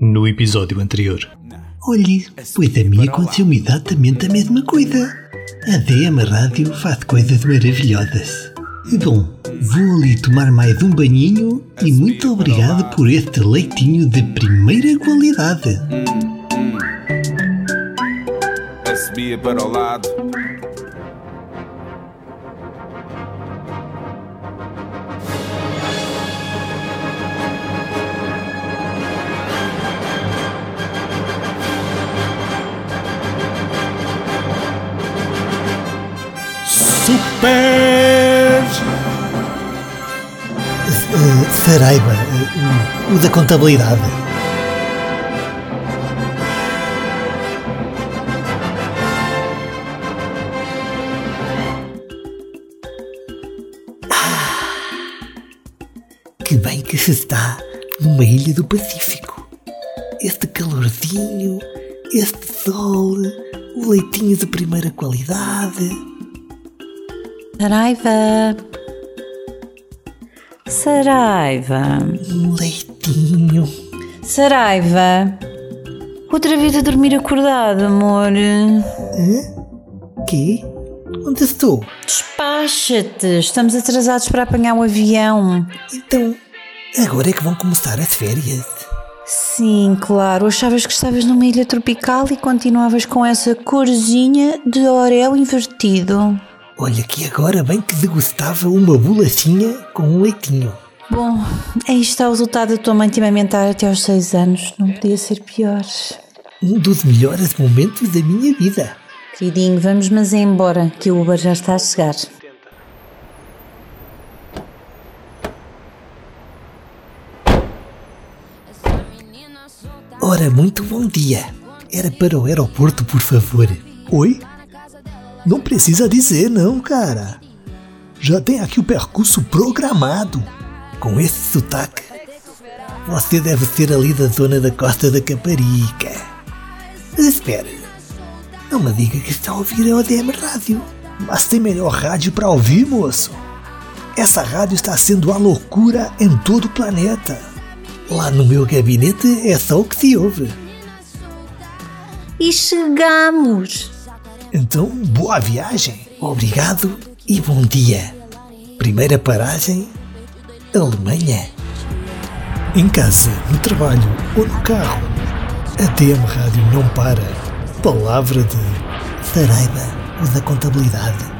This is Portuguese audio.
no episódio anterior. Olhe, pois a mim aconteceu exatamente a mesma coisa. A DM Rádio faz coisas maravilhosas. Bom, vou ali tomar mais um banhinho e muito obrigado por este leitinho de primeira qualidade. A subir para o lado. Uh, Saraiva, o da contabilidade. Que bem que se está numa ilha do Pacífico. Este calorzinho, este sol, o leitinho de primeira qualidade. Saraiva. Saraiva. Um leitinho. Saraiva. Outra vez a dormir acordado, amor. Hã? Quê? Onde estou? Despacha-te. Estamos atrasados para apanhar o avião. Então, agora é que vão começar as férias. Sim, claro. Achavas que estavas numa ilha tropical e continuavas com essa corzinha de orel invertido. Olha que agora bem que degustava uma bolachinha com um leitinho. Bom, aí está o resultado da tua mãe te amamentar até aos seis anos. Não podia ser pior. Um dos melhores momentos da minha vida. Queridinho, vamos mas é embora, que o Uber já está a chegar. Ora, muito bom dia. Era para o aeroporto, por favor. Oi? Não precisa dizer, não, cara. Já tem aqui o percurso programado. Com esse sotaque, você deve ser ali da zona da Costa da Caparica. Mas espera, não me diga que está a ouvir a ODM Rádio. Mas tem melhor rádio para ouvir, moço. Essa rádio está sendo a loucura em todo o planeta. Lá no meu gabinete é só o que se ouve. E chegamos! Então, boa viagem. Obrigado e bom dia. Primeira paragem, Alemanha. Em casa, no trabalho ou no carro, a DM Rádio não para. Palavra de Saraiva, o da contabilidade.